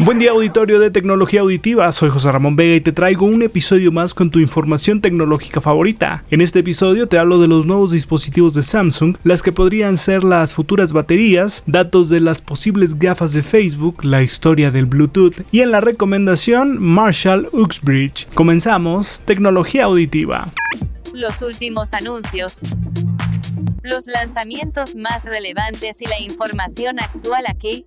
Buen día auditorio de tecnología auditiva, soy José Ramón Vega y te traigo un episodio más con tu información tecnológica favorita. En este episodio te hablo de los nuevos dispositivos de Samsung, las que podrían ser las futuras baterías, datos de las posibles gafas de Facebook, la historia del Bluetooth y en la recomendación Marshall Uxbridge. Comenzamos, tecnología auditiva. Los últimos anuncios los lanzamientos más relevantes y la información actual aquí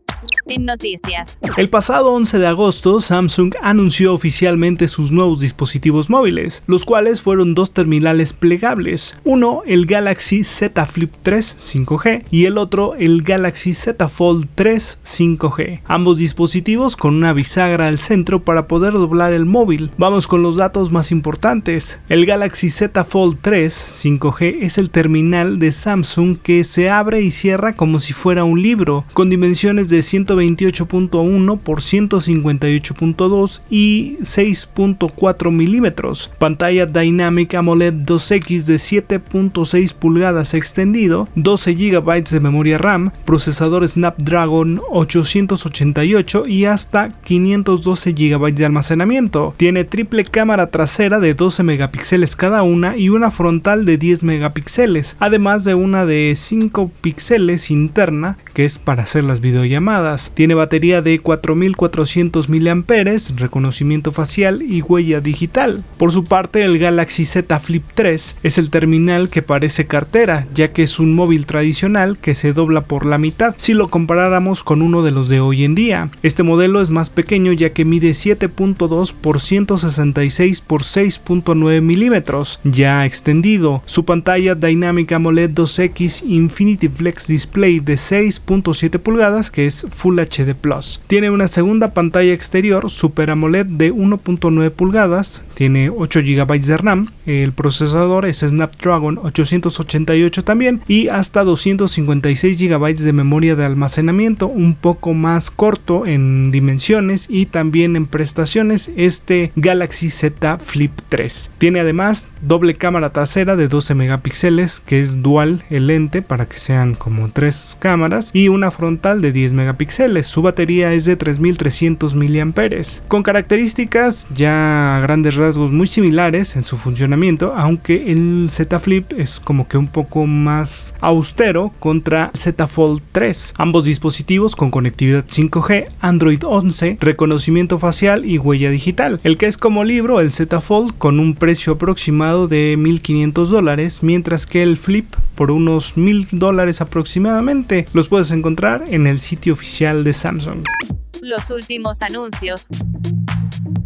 en noticias. El pasado 11 de agosto, Samsung anunció oficialmente sus nuevos dispositivos móviles, los cuales fueron dos terminales plegables, uno el Galaxy Z Flip 3 5G y el otro el Galaxy Z Fold 3 5G. Ambos dispositivos con una bisagra al centro para poder doblar el móvil. Vamos con los datos más importantes. El Galaxy Z Fold 3 5G es el terminal de Samsung que se abre y cierra como si fuera un libro, con dimensiones de 128.1 por 158.2 y 6.4 milímetros. Pantalla Dynamic AMOLED 2X de 7.6 pulgadas extendido, 12 GB de memoria RAM, procesador Snapdragon 888 y hasta 512 GB de almacenamiento. Tiene triple cámara trasera de 12 megapíxeles cada una y una frontal de 10 megapíxeles, además de una de 5 píxeles interna que es para hacer las videollamadas. Tiene batería de 4400 mAh, reconocimiento facial y huella digital. Por su parte, el Galaxy Z Flip 3 es el terminal que parece cartera, ya que es un móvil tradicional que se dobla por la mitad si lo comparáramos con uno de los de hoy en día. Este modelo es más pequeño ya que mide 7.2 por 166 por 6.9 milímetros, ya extendido. Su pantalla Dynamic AMOLED 2X Infinity Flex Display de 6.7 pulgadas, que es Full HD Plus. Tiene una segunda pantalla exterior Super AMOLED de 1.9 pulgadas, tiene 8 GB de RAM, el procesador es Snapdragon 888 también y hasta 256 GB de memoria de almacenamiento, un poco más corto en dimensiones y también en prestaciones este Galaxy Z Flip 3. Tiene además doble cámara trasera de 12 megapíxeles que es dual el lente para que sean como tres cámaras y una frontal de 10 megapíxeles. Su batería es de 3300 mAh con características ya a grandes rasgos muy similares en su funcionamiento, aunque el Z Flip es como que un poco más austero contra Z Fold 3. Ambos dispositivos con conectividad 5G, Android 11, reconocimiento facial y huella digital. El que es como libro, el Z Fold con un precio aproximado de 1500 dólares, mientras que el Flip por unos 1000 dólares aproximadamente. Los puedes encontrar en el sitio oficial de Samsung. Los últimos anuncios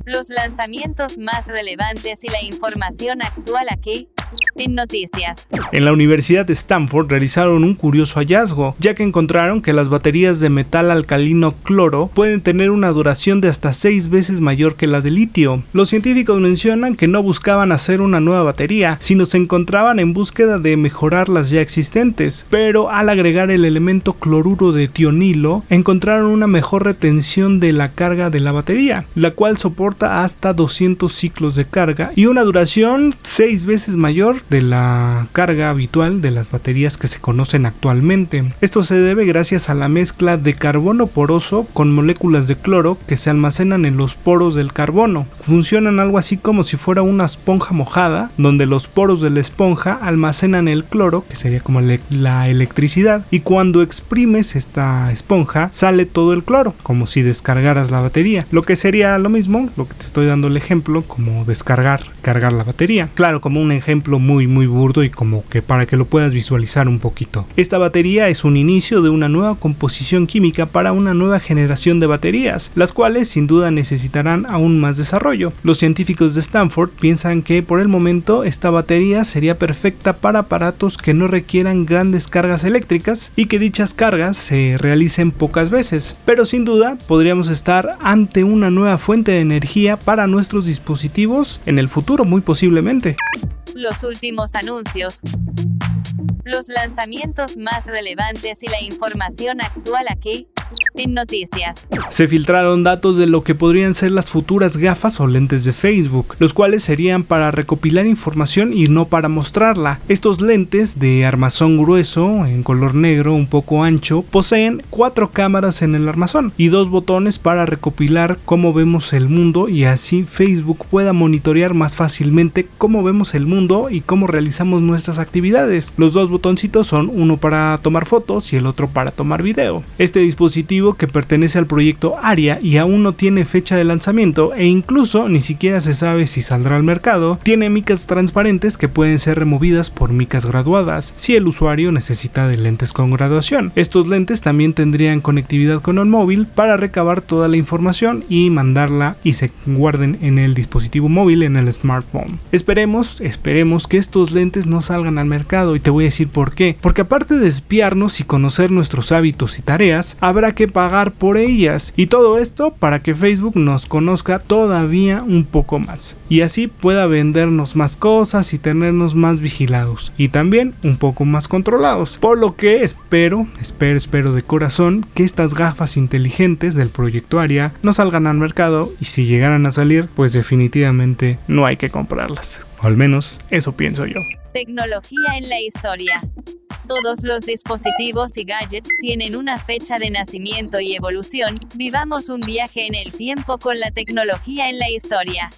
los lanzamientos más relevantes y la información actual aquí en noticias. En la Universidad de Stanford realizaron un curioso hallazgo, ya que encontraron que las baterías de metal alcalino cloro pueden tener una duración de hasta 6 veces mayor que la de litio. Los científicos mencionan que no buscaban hacer una nueva batería, sino se encontraban en búsqueda de mejorar las ya existentes, pero al agregar el elemento cloruro de tionilo, encontraron una mejor retención de la carga de la batería, la cual soporta hasta 200 ciclos de carga y una duración 6 veces mayor de la carga habitual de las baterías que se conocen actualmente. Esto se debe gracias a la mezcla de carbono poroso con moléculas de cloro que se almacenan en los poros del carbono. Funcionan algo así como si fuera una esponja mojada, donde los poros de la esponja almacenan el cloro, que sería como la electricidad, y cuando exprimes esta esponja sale todo el cloro, como si descargaras la batería. Lo que sería lo mismo, lo que te estoy dando el ejemplo, como descargar, cargar la batería. Claro, como un ejemplo muy muy burdo y como que para que lo puedas visualizar un poquito. Esta batería es un inicio de una nueva composición química para una nueva generación de baterías, las cuales sin duda necesitarán aún más desarrollo. Los científicos de Stanford piensan que por el momento esta batería sería perfecta para aparatos que no requieran grandes cargas eléctricas y que dichas cargas se realicen pocas veces, pero sin duda podríamos estar ante una nueva fuente de energía para nuestros dispositivos en el futuro muy posiblemente. Los últimos anuncios los lanzamientos más relevantes y la información actual aquí noticias. Se filtraron datos de lo que podrían ser las futuras gafas o lentes de Facebook, los cuales serían para recopilar información y no para mostrarla. Estos lentes de armazón grueso, en color negro un poco ancho, poseen cuatro cámaras en el armazón y dos botones para recopilar cómo vemos el mundo y así Facebook pueda monitorear más fácilmente cómo vemos el mundo y cómo realizamos nuestras actividades. Los dos botoncitos son uno para tomar fotos y el otro para tomar video. Este dispositivo que pertenece al proyecto ARIA y aún no tiene fecha de lanzamiento e incluso ni siquiera se sabe si saldrá al mercado, tiene micas transparentes que pueden ser removidas por micas graduadas si el usuario necesita de lentes con graduación. Estos lentes también tendrían conectividad con el móvil para recabar toda la información y mandarla y se guarden en el dispositivo móvil en el smartphone. Esperemos, esperemos que estos lentes no salgan al mercado y te voy a decir por qué. Porque aparte de espiarnos y conocer nuestros hábitos y tareas, habrá que pagar por ellas. Y todo esto para que Facebook nos conozca todavía un poco más. Y así pueda vendernos más cosas y tenernos más vigilados. Y también un poco más controlados. Por lo que espero, espero, espero de corazón que estas gafas inteligentes del proyecto ARIA no salgan al mercado. Y si llegaran a salir, pues definitivamente no hay que comprarlas. O al menos eso pienso yo. Tecnología en la historia. Todos los dispositivos y gadgets tienen una fecha de nacimiento y evolución. Vivamos un viaje en el tiempo con la tecnología en la historia.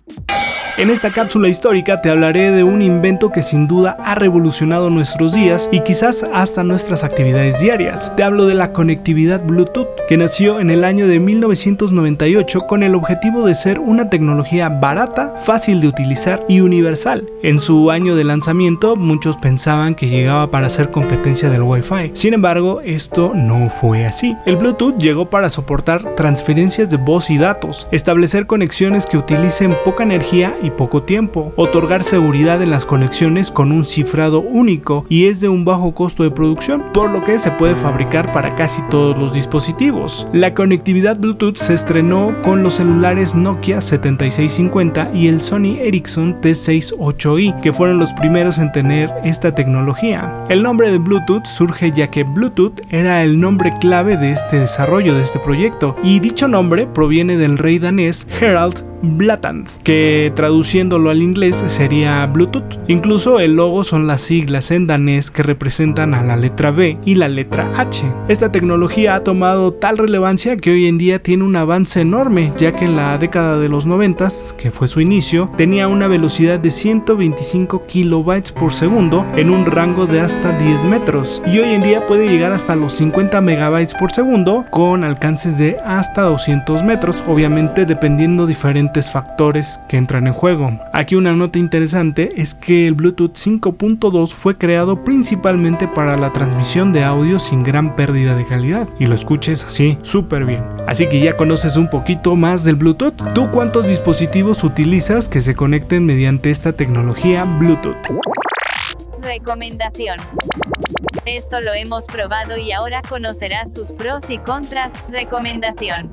En esta cápsula histórica te hablaré de un invento que sin duda ha revolucionado nuestros días y quizás hasta nuestras actividades diarias. Te hablo de la conectividad Bluetooth, que nació en el año de 1998 con el objetivo de ser una tecnología barata, fácil de utilizar y universal. En su año de lanzamiento muchos pensaban que llegaba para ser del Wi-Fi. Sin embargo, esto no fue así. El Bluetooth llegó para soportar transferencias de voz y datos, establecer conexiones que utilicen poca energía y poco tiempo, otorgar seguridad en las conexiones con un cifrado único y es de un bajo costo de producción, por lo que se puede fabricar para casi todos los dispositivos. La conectividad Bluetooth se estrenó con los celulares Nokia 7650 y el Sony Ericsson T68i, que fueron los primeros en tener esta tecnología. El nombre de Bluetooth surge ya que Bluetooth era el nombre clave de este desarrollo de este proyecto y dicho nombre proviene del rey danés Harald Blatant, que traduciéndolo al inglés sería Bluetooth. Incluso el logo son las siglas en danés que representan a la letra B y la letra H. Esta tecnología ha tomado tal relevancia que hoy en día tiene un avance enorme, ya que en la década de los 90, que fue su inicio, tenía una velocidad de 125 kilobytes por segundo en un rango de hasta 10 metros, y hoy en día puede llegar hasta los 50 megabytes por segundo con alcances de hasta 200 metros, obviamente dependiendo diferentes factores que entran en juego. Aquí una nota interesante es que el Bluetooth 5.2 fue creado principalmente para la transmisión de audio sin gran pérdida de calidad y lo escuches así súper bien. Así que ya conoces un poquito más del Bluetooth. ¿Tú cuántos dispositivos utilizas que se conecten mediante esta tecnología Bluetooth? Recomendación. Esto lo hemos probado y ahora conocerás sus pros y contras. Recomendación.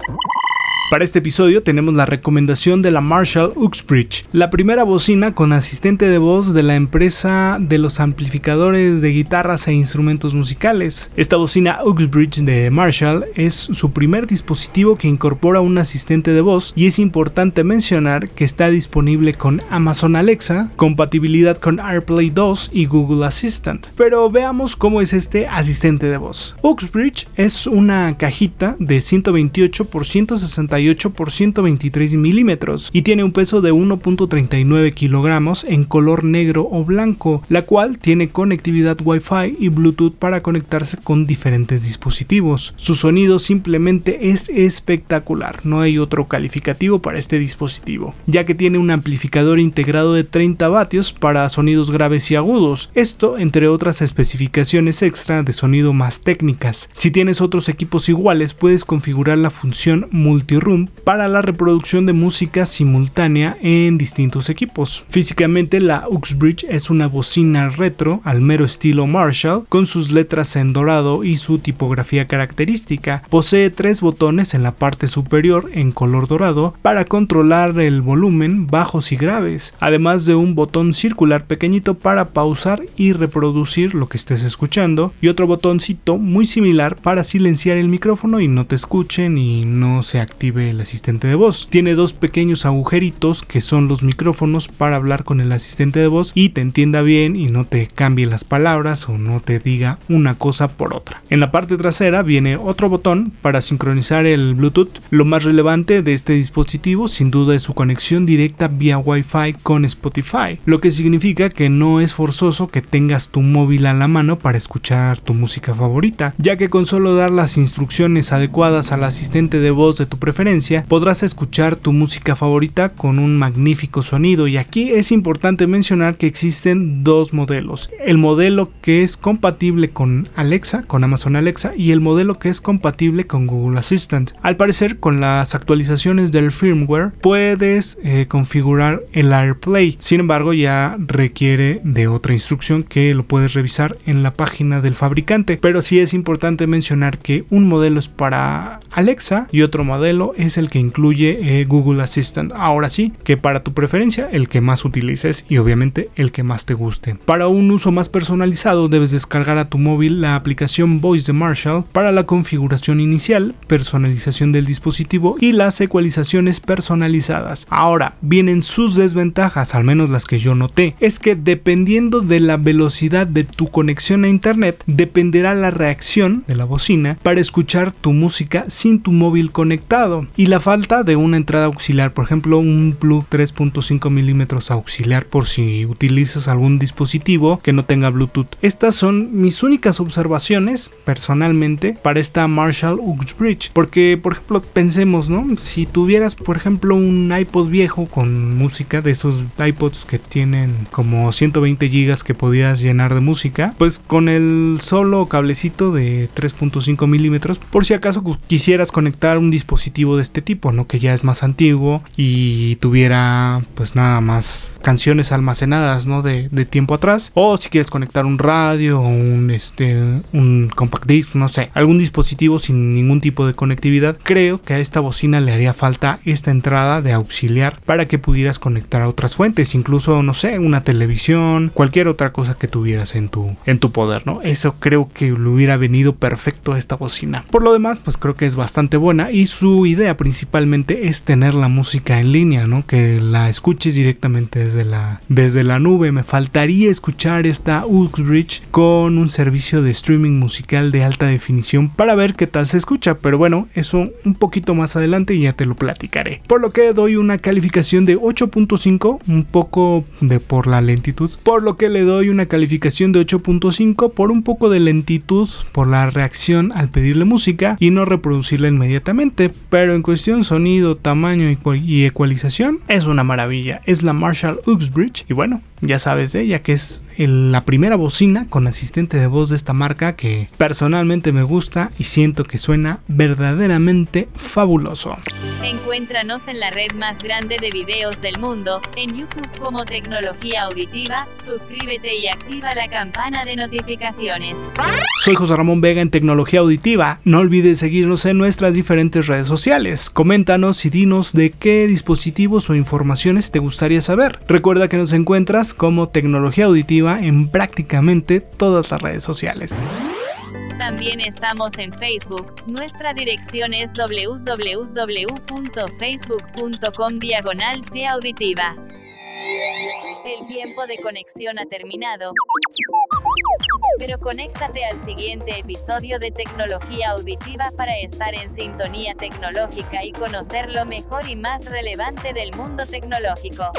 Para este episodio tenemos la recomendación de la Marshall Uxbridge, la primera bocina con asistente de voz de la empresa de los amplificadores de guitarras e instrumentos musicales. Esta bocina Uxbridge de Marshall es su primer dispositivo que incorpora un asistente de voz y es importante mencionar que está disponible con Amazon Alexa, compatibilidad con AirPlay 2 y Google Assistant. Pero veamos cómo es este asistente de voz. Uxbridge es una cajita de 128 por 160 1.88 por 123 milímetros y tiene un peso de 1.39 kilogramos en color negro o blanco, la cual tiene conectividad Wi-Fi y Bluetooth para conectarse con diferentes dispositivos. Su sonido simplemente es espectacular, no hay otro calificativo para este dispositivo, ya que tiene un amplificador integrado de 30 vatios para sonidos graves y agudos, esto entre otras especificaciones extra de sonido más técnicas. Si tienes otros equipos iguales, puedes configurar la función para la reproducción de música simultánea en distintos equipos. Físicamente, la Uxbridge es una bocina retro al mero estilo Marshall, con sus letras en dorado y su tipografía característica. Posee tres botones en la parte superior en color dorado para controlar el volumen, bajos y graves, además de un botón circular pequeñito para pausar y reproducir lo que estés escuchando, y otro botoncito muy similar para silenciar el micrófono y no te escuchen y no se active el asistente de voz. Tiene dos pequeños agujeritos que son los micrófonos para hablar con el asistente de voz y te entienda bien y no te cambie las palabras o no te diga una cosa por otra. En la parte trasera viene otro botón para sincronizar el Bluetooth. Lo más relevante de este dispositivo sin duda es su conexión directa vía Wi-Fi con Spotify, lo que significa que no es forzoso que tengas tu móvil a la mano para escuchar tu música favorita, ya que con solo dar las instrucciones adecuadas al asistente de voz de tu preferencia, podrás escuchar tu música favorita con un magnífico sonido. Y aquí es importante mencionar que existen dos modelos, el modelo que es compatible con Alexa, con Amazon Alexa y el modelo que es compatible con Google Assistant. Al parecer con las actualizaciones del firmware puedes eh, configurar el AirPlay, sin embargo ya requiere de otra instrucción que lo puedes revisar en la página del fabricante, pero sí es importante mencionar que un modelo es para Alexa y otro modelo es el que incluye eh, Google Assistant. Ahora sí, que para tu preferencia el que más utilices y obviamente el que más te guste. Para un uso más personalizado debes descargar a tu móvil la aplicación Voice de Marshall para la configuración inicial, personalización del dispositivo y las ecualizaciones personalizadas. Ahora, vienen sus desventajas, al menos las que yo noté. Es que dependiendo de la velocidad de tu conexión a internet, dependerá la reacción de la bocina para escuchar tu música sin tu móvil conectado. Y la falta de una entrada auxiliar, por ejemplo, un plug 3.5 milímetros auxiliar por si utilizas algún dispositivo que no tenga Bluetooth. Estas son mis únicas observaciones personalmente para esta Marshall Uxbridge. Porque, por ejemplo, pensemos, ¿no? Si tuvieras, por ejemplo, un iPod viejo con música, de esos iPods que tienen como 120 gigas que podías llenar de música, pues con el solo cablecito de 3.5 milímetros, por si acaso quisieras conectar un dispositivo de este tipo, ¿no? Que ya es más antiguo y tuviera pues nada más canciones almacenadas ¿no? de, tiempo atrás o si quieres conectar un radio o un, este, un compact disc no sé algún dispositivo sin ningún tipo de conectividad creo que a esta bocina le haría falta esta entrada de auxiliar para que pudieras conectar a otras fuentes incluso no sé una televisión cualquier otra cosa que tuvieras en tu en tu poder no eso creo que le hubiera venido perfecto a esta bocina por lo demás pues creo que es bastante buena y su idea principalmente es tener la música en línea no que la escuches directamente desde la, desde la nube. Me faltaría escuchar esta Uxbridge con un servicio de streaming musical de alta definición para ver qué tal se escucha. Pero bueno, eso un poquito más adelante y ya te lo platicaré. Por lo que doy una calificación de 8.5, un poco de por la lentitud. Por lo que le doy una calificación de 8.5 por un poco de lentitud por la reacción al pedirle música y no reproducirla inmediatamente. Pero en cuestión sonido, tamaño y ecualización es una maravilla. Es la Marshall Uxbridge. Y bueno, ya sabes de ella que es la primera bocina con asistente de voz de esta marca que personalmente me gusta y siento que suena verdaderamente fabuloso. Encuéntranos en la red más grande de videos del mundo, en YouTube como Tecnología Auditiva, suscríbete y activa la campana de notificaciones. Soy José Ramón Vega en Tecnología Auditiva. No olvides seguirnos en nuestras diferentes redes sociales. Coméntanos y dinos de qué dispositivos o informaciones te gustaría saber. Recuerda que nos encuentras como Tecnología Auditiva en prácticamente todas las redes sociales. También estamos en Facebook. Nuestra dirección es www.facebook.com diagonal auditiva. El tiempo de conexión ha terminado. Pero conéctate al siguiente episodio de Tecnología Auditiva para estar en sintonía tecnológica y conocer lo mejor y más relevante del mundo tecnológico.